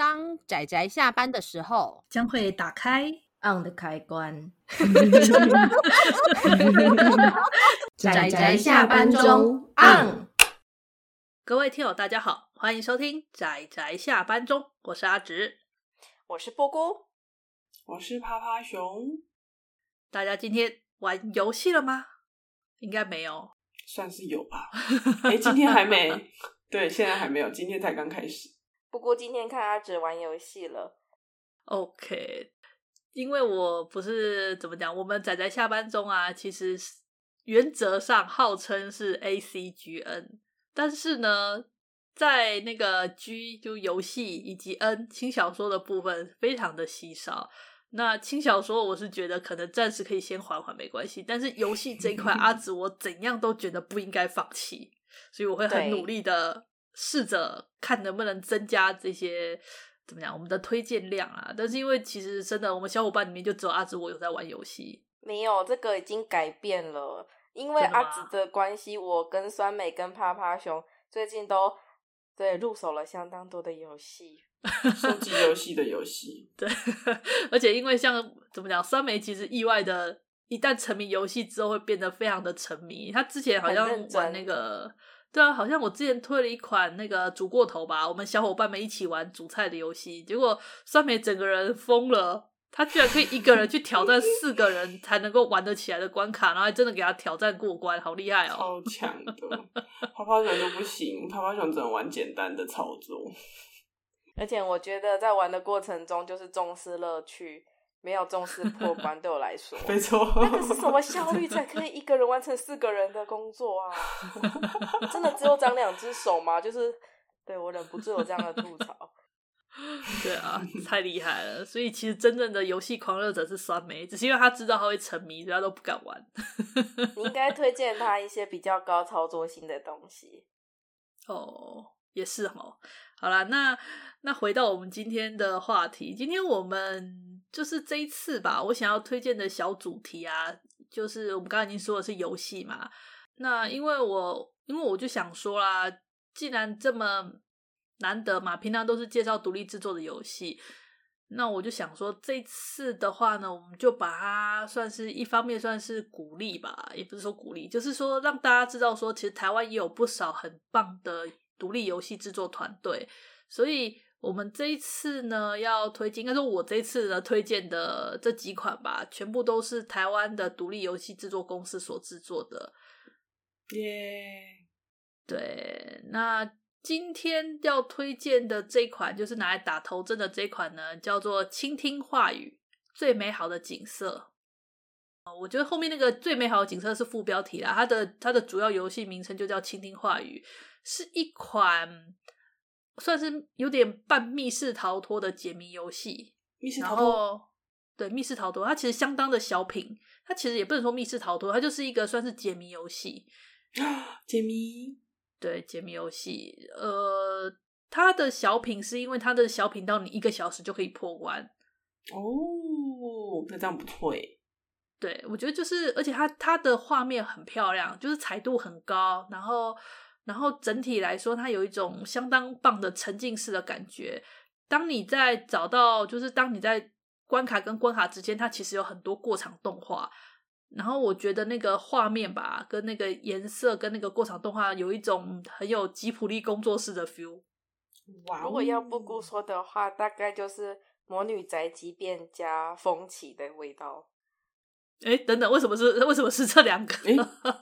当仔仔下班的时候，将会打开 on 的开关。仔仔下班中 on。各位听友，大家好，欢迎收听仔仔下班中，我是阿直，我是波波，我是趴趴熊。大家今天玩游戏了吗？应该没有，算是有吧。哎，今天还没，对，现在还没有，今天才刚开始。不过今天看阿直玩游戏了，OK，因为我不是怎么讲，我们仔仔下班中啊，其实原则上号称是 ACGN，但是呢，在那个 G 就游戏以及 N 轻小说的部分非常的稀少。那轻小说我是觉得可能暂时可以先缓缓没关系，但是游戏这一块阿 紫我怎样都觉得不应该放弃，所以我会很努力的。试着看能不能增加这些怎么讲我们的推荐量啊！但是因为其实真的，我们小伙伴里面就只有阿紫我有在玩游戏，没有这个已经改变了。因为阿紫的关系，我跟酸梅跟趴趴熊最近都对入手了相当多的游戏，收集游戏的游戏。对，而且因为像怎么讲，酸梅其实意外的，一旦沉迷游戏之后会变得非常的沉迷。他之前好像玩那个。对啊，好像我之前推了一款那个煮过头吧，我们小伙伴们一起玩煮菜的游戏，结果酸梅整个人疯了，他居然可以一个人去挑战四个人才能够玩得起来的关卡，然后还真的给他挑战过关，好厉害哦！超强的，泡泡熊都不行，泡泡熊只能玩简单的操作，而且我觉得在玩的过程中就是重视乐趣。没有重视破关，对我来说，没错。那个是什么效率才可以一个人完成四个人的工作啊？真的只有长两只手吗？就是，对，我忍不住有这样的吐槽。对啊，太厉害了！所以其实真正的游戏狂热者是酸梅，只是因为他知道他会沉迷，所以他都不敢玩。你应该推荐他一些比较高操作性的东西。哦，也是哦。好啦，那那回到我们今天的话题，今天我们。就是这一次吧，我想要推荐的小主题啊，就是我们刚刚已经说的是游戏嘛。那因为我因为我就想说啦，既然这么难得嘛，平常都是介绍独立制作的游戏，那我就想说这次的话呢，我们就把它算是一方面算是鼓励吧，也不是说鼓励，就是说让大家知道说，其实台湾也有不少很棒的独立游戏制作团队，所以。我们这一次呢，要推荐，应该说我这一次呢推荐的这几款吧，全部都是台湾的独立游戏制作公司所制作的。耶、对，那今天要推荐的这一款，就是拿来打头阵的这一款呢，叫做《倾听话语：最美好的景色》。我觉得后面那个“最美好的景色”是副标题啦，它的它的主要游戏名称就叫《倾听话语》，是一款。算是有点半密室逃脱的解谜游戏，密室逃脱，对，密室逃脱，它其实相当的小品，它其实也不能说密室逃脱，它就是一个算是解谜游戏。解谜，对，解谜游戏。呃，它的小品是因为它的小品到你一个小时就可以破关。哦，那这样不错耶。对，我觉得就是，而且它它的画面很漂亮，就是彩度很高，然后。然后整体来说，它有一种相当棒的沉浸式的感觉。当你在找到，就是当你在关卡跟关卡之间，它其实有很多过场动画。然后我觉得那个画面吧，跟那个颜色，跟那个过场动画，有一种很有吉普力工作室的 feel。哇！如果要布谷说的话，大概就是魔女宅急便加风起的味道。哎，等等，为什么是为什么是这两个？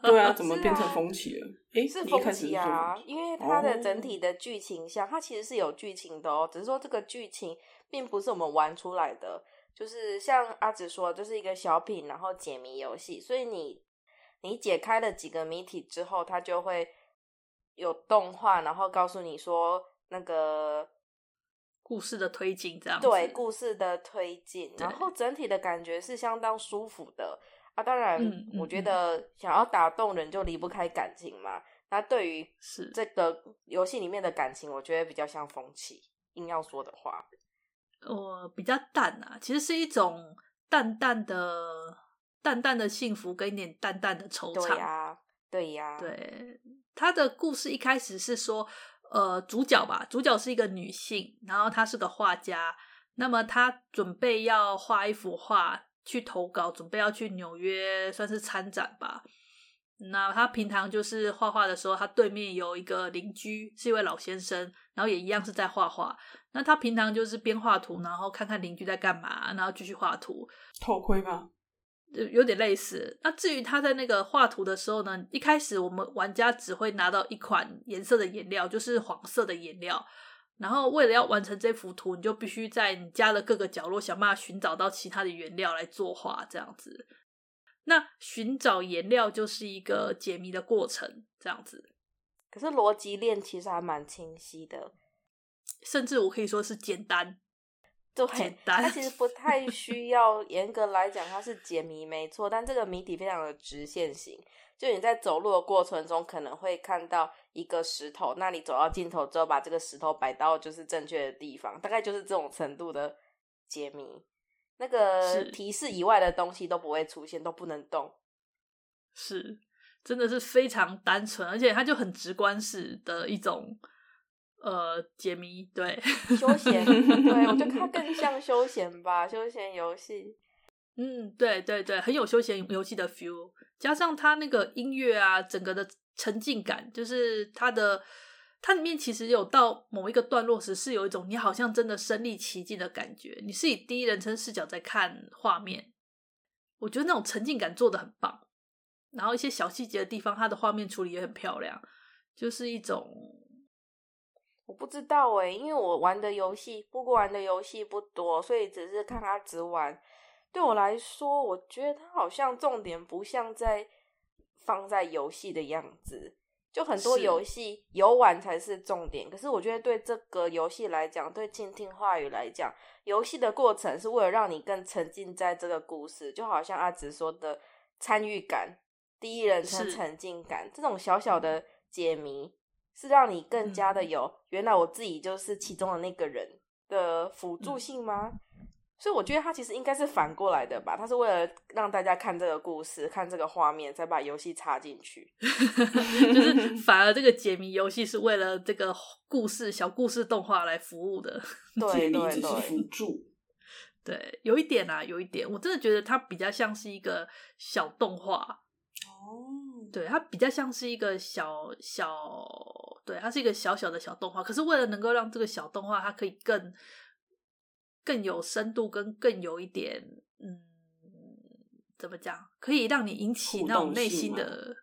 对啊，怎么变成风起了？哎、啊，是风起啊，因为它的整体的剧情像，它其实是有剧情的哦，只是说这个剧情并不是我们玩出来的，就是像阿紫说，就是一个小品，然后解谜游戏，所以你你解开了几个谜题之后，它就会有动画，然后告诉你说那个。故事的推进，这样对故事的推进，然后整体的感觉是相当舒服的啊。当然，我觉得想要打动人就离不开感情嘛。那对于是这个游戏里面的感情，我觉得比较像风起。硬要说的话，我比较淡啊，其实是一种淡淡的、淡淡的幸福跟一点淡淡的惆怅。对呀、啊，对呀、啊，对。他的故事一开始是说。呃主角吧，主角是一个女性，然后她是个画家，那么她准备要画一幅画去投稿，准备要去纽约算是参展吧。那她平常就是画画的时候，她对面有一个邻居是一位老先生，然后也一样是在画画。那她平常就是边画图，然后看看邻居在干嘛，然后继续画图。头盔吗？有点类似。那至于他在那个画图的时候呢，一开始我们玩家只会拿到一款颜色的颜料，就是黄色的颜料。然后为了要完成这幅图，你就必须在你家的各个角落想办法寻找到其他的原料来作画，这样子。那寻找颜料就是一个解谜的过程，这样子。可是逻辑链其实还蛮清晰的，甚至我可以说是简单。对，简单。它其实不太 需要严格来讲，它是解谜没错，但这个谜底非常的直线型。就你在走路的过程中，可能会看到一个石头，那你走到尽头之后，把这个石头摆到就是正确的地方，大概就是这种程度的解谜。那个提示以外的东西都不会出现，都不能动。是，真的是非常单纯，而且它就很直观式的一种呃解谜，对，休闲，对，我觉得它更 像休闲吧，休闲游戏。嗯，对对对，很有休闲游戏的 feel，加上它那个音乐啊，整个的沉浸感，就是它的。它里面其实有到某一个段落时，是有一种你好像真的身历其境的感觉。你是以第一人称视角在看画面，我觉得那种沉浸感做的很棒。然后一些小细节的地方，它的画面处理也很漂亮，就是一种我不知道诶，因为我玩的游戏，不过玩的游戏不多，所以只是看他只玩。对我来说，我觉得他好像重点不像在放在游戏的样子。就很多游戏游玩才是重点，可是我觉得对这个游戏来讲，对倾听话语来讲，游戏的过程是为了让你更沉浸在这个故事，就好像阿直说的参与感、第一人称沉浸感，这种小小的解谜是让你更加的有、嗯、原来我自己就是其中的那个人的辅助性吗？嗯所以我觉得它其实应该是反过来的吧，它是为了让大家看这个故事、看这个画面，再把游戏插进去。就是反而这个解谜游戏是为了这个故事、小故事动画来服务的。对对对，辅助。对，有一点啊，有一点，我真的觉得它比较像是一个小动画。哦，对，它比较像是一个小小，对，它是一个小小的小动画。可是为了能够让这个小动画它可以更。更有深度，跟更有一点，嗯，怎么讲，可以让你引起那种内心的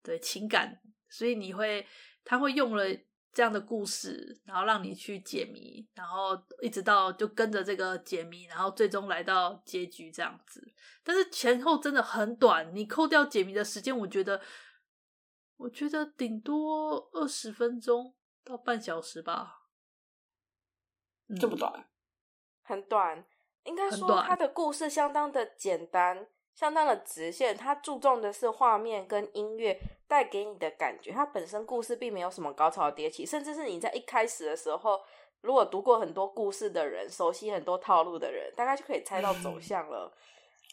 对情感，所以你会，他会用了这样的故事，然后让你去解谜，然后一直到就跟着这个解谜，然后最终来到结局这样子。但是前后真的很短，你扣掉解谜的时间，我觉得，我觉得顶多二十分钟到半小时吧，这么短。很短，应该说它的故事相当的简单，相当的直线。它注重的是画面跟音乐带给你的感觉。它本身故事并没有什么高潮迭起，甚至是你在一开始的时候，如果读过很多故事的人，熟悉很多套路的人，大概就可以猜到走向了。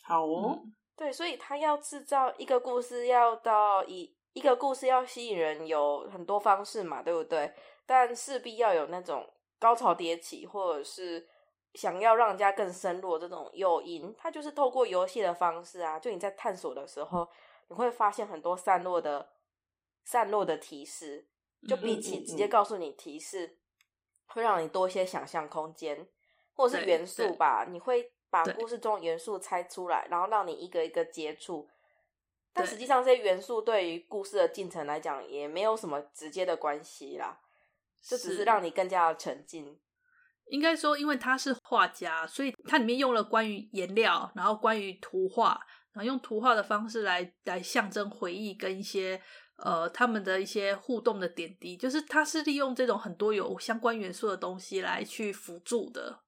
好哦，嗯，对，所以他要制造一个故事，要到一一个故事要吸引人，有很多方式嘛，对不对？但势必要有那种高潮迭起，或者是。想要让人家更深入这种诱因，它就是透过游戏的方式啊。就你在探索的时候，你会发现很多散落的、散落的提示，就比起直接告诉你提示，会让你多一些想象空间，或者是元素吧。你会把故事中元素猜出来，然后让你一个一个接触。但实际上，这些元素对于故事的进程来讲，也没有什么直接的关系啦。这只是让你更加的沉浸。应该说，因为他是画家，所以它里面用了关于颜料，然后关于图画，然后用图画的方式来来象征回忆跟一些呃他们的一些互动的点滴，就是他是利用这种很多有相关元素的东西来去辅助的。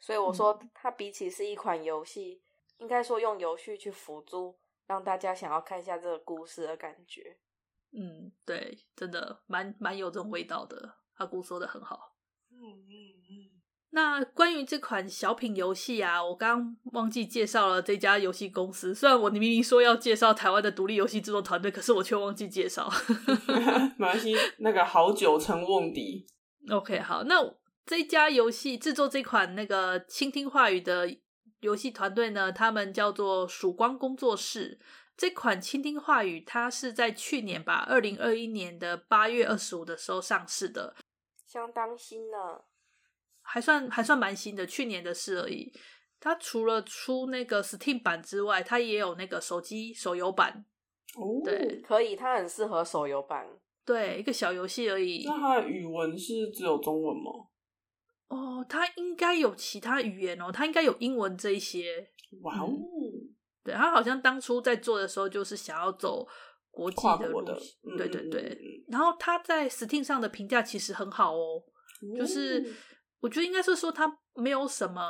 所以我说，它比起是一款游戏，嗯、应该说用游戏去辅助，让大家想要看一下这个故事的感觉。嗯，对，真的蛮蛮有这种味道的。阿姑说的很好。嗯嗯嗯。那关于这款小品游戏啊，我刚刚忘记介绍了这家游戏公司。虽然我明明说要介绍台湾的独立游戏制作团队，可是我却忘记介绍。没关系，那个好久成瓮底。OK，好，那这家游戏制作这款那个倾听话语的游戏团队呢，他们叫做曙光工作室。这款倾听话语，它是在去年吧，二零二一年的八月二十五的时候上市的，相当新呢。还算还算蛮新的，去年的事而已。它除了出那个 Steam 版之外，它也有那个手机手游版。哦，对，可以，它很适合手游版。对，一个小游戏而已。那它的语文是只有中文吗？哦，它应该有其他语言哦，它应该有英文这一些。哇哦，嗯、对，它好像当初在做的时候，就是想要走国际的路线。的对对对。然后它在 Steam 上的评价其实很好哦，哦就是。我觉得应该是说它没有什么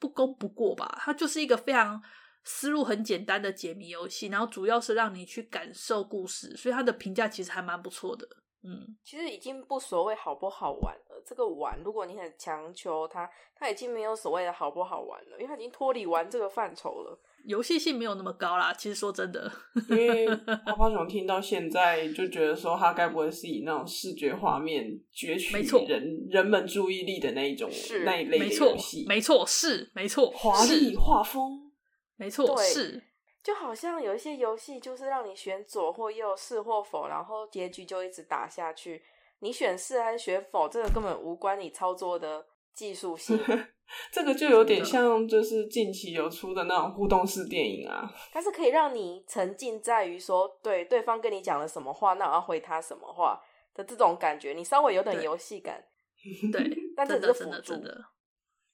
不攻不过吧，它就是一个非常思路很简单的解谜游戏，然后主要是让你去感受故事，所以它的评价其实还蛮不错的。嗯，其实已经不所谓好不好玩了。这个玩，如果你很强求它，它已经没有所谓的好不好玩了，因为它已经脱离玩这个范畴了。游戏性没有那么高啦。其实说真的，因为 泡泡熊听到现在就觉得说，他该不会是以那种视觉画面攫取人错人们注意力的那一种是那一类的游戏？没错，是没错，华丽画风，没错，是。就好像有一些游戏，就是让你选左或右，是或否，然后结局就一直打下去。你选是还是选否，这个根本无关你操作的技术性。这个就有点像，就是近期有出的那种互动式电影啊。它是可以让你沉浸在于说，对对方跟你讲了什么话，那我要回他什么话的这种感觉，你稍微有点游戏感。对，但这只是辅助。真的，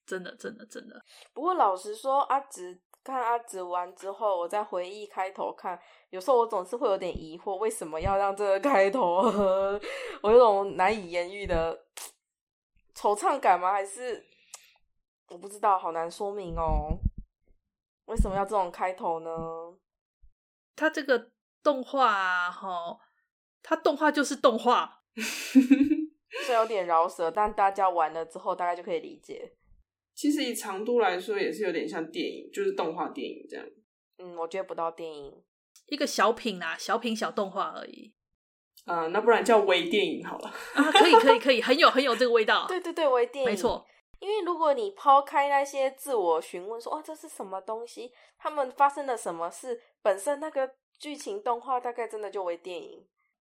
真的，真的，真的，真的。不过老实说，阿直。看阿紫完之后，我在回忆开头看，有时候我总是会有点疑惑，为什么要让这个开头？我有种难以言喻的 惆怅感吗？还是我不知道，好难说明哦。为什么要这种开头呢？它这个动画啊，齁，它动画就是动画，是有点饶舌，但大家玩了之后，大概就可以理解。其实以长度来说，也是有点像电影，就是动画电影这样。嗯，我觉得不到电影，一个小品啊，小品小动画而已。啊、呃，那不然叫微电影好了。啊，可以，可以，可以，很有，很有这个味道。对对对，微电影，没错。因为如果你抛开那些自我询问，说，哦，这是什么东西？他们发生了什么事？本身那个剧情动画大概真的就为电影。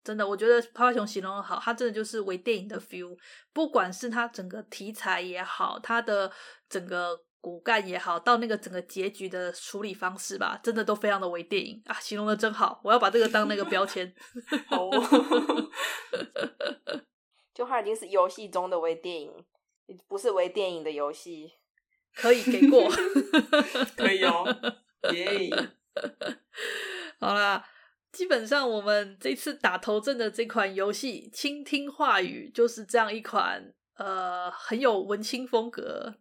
真的，我觉得泡泡熊形容的好，它真的就是微电影的 feel。不管是它整个题材也好，它的整个骨干也好，到那个整个结局的处理方式吧，真的都非常的微电影啊！形容的真好，我要把这个当那个标签。好，就它已经是游戏中的微电影，不是微电影的游戏，可以给过，可以哦，耶、yeah！好啦。基本上，我们这次打头阵的这款游戏《倾听话语》就是这样一款呃很有文青风格，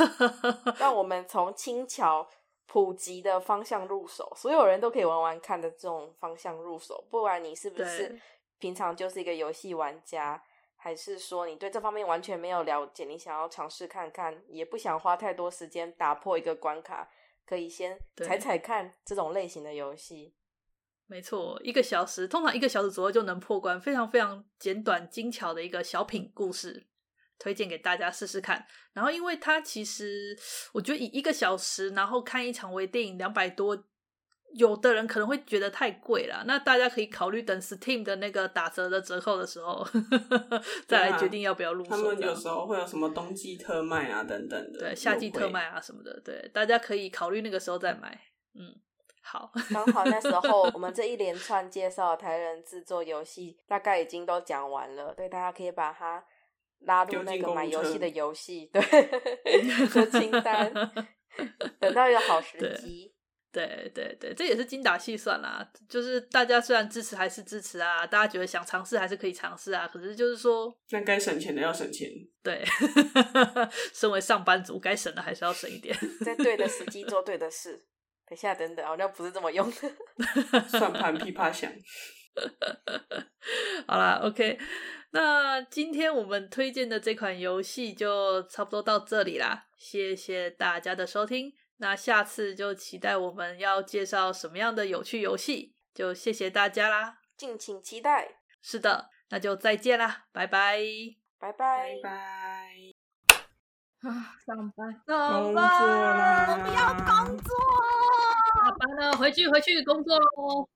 让我们从轻巧普及的方向入手，所有人都可以玩玩看的这种方向入手。不管你是不是平常就是一个游戏玩家，还是说你对这方面完全没有了解，你想要尝试看看，也不想花太多时间打破一个关卡，可以先踩踩看这种类型的游戏。没错，一个小时，通常一个小时左右就能破关，非常非常简短精巧的一个小品故事，推荐给大家试试看。然后，因为它其实我觉得以一个小时，然后看一场微电影两百多，有的人可能会觉得太贵了。那大家可以考虑等 Steam 的那个打折的折扣的时候，再来决定要不要入手。他们有时候会有什么冬季特卖啊等等的，对，夏季特卖啊什么的，对，大家可以考虑那个时候再买，嗯。好，刚好那时候我们这一连串介绍台人制作游戏，大概已经都讲完了。对，大家可以把它拉入那个买游戏的游戏，对 的清单，等到一个好时机。对对对，这也是精打细算啦。就是大家虽然支持还是支持啊，大家觉得想尝试还是可以尝试啊。可是就是说，那该省钱的要省钱。对，身为上班族，该省的还是要省一点，在对的时机做对的事。等下，等等，好像不是这么用的。算盘噼啪响。好啦，OK。那今天我们推荐的这款游戏就差不多到这里啦，谢谢大家的收听。那下次就期待我们要介绍什么样的有趣游戏，就谢谢大家啦，敬请期待。是的，那就再见啦，拜拜，拜拜，拜拜。啊，上班，工作上班，啦！我们要工作。下班了，回去回去工作喽。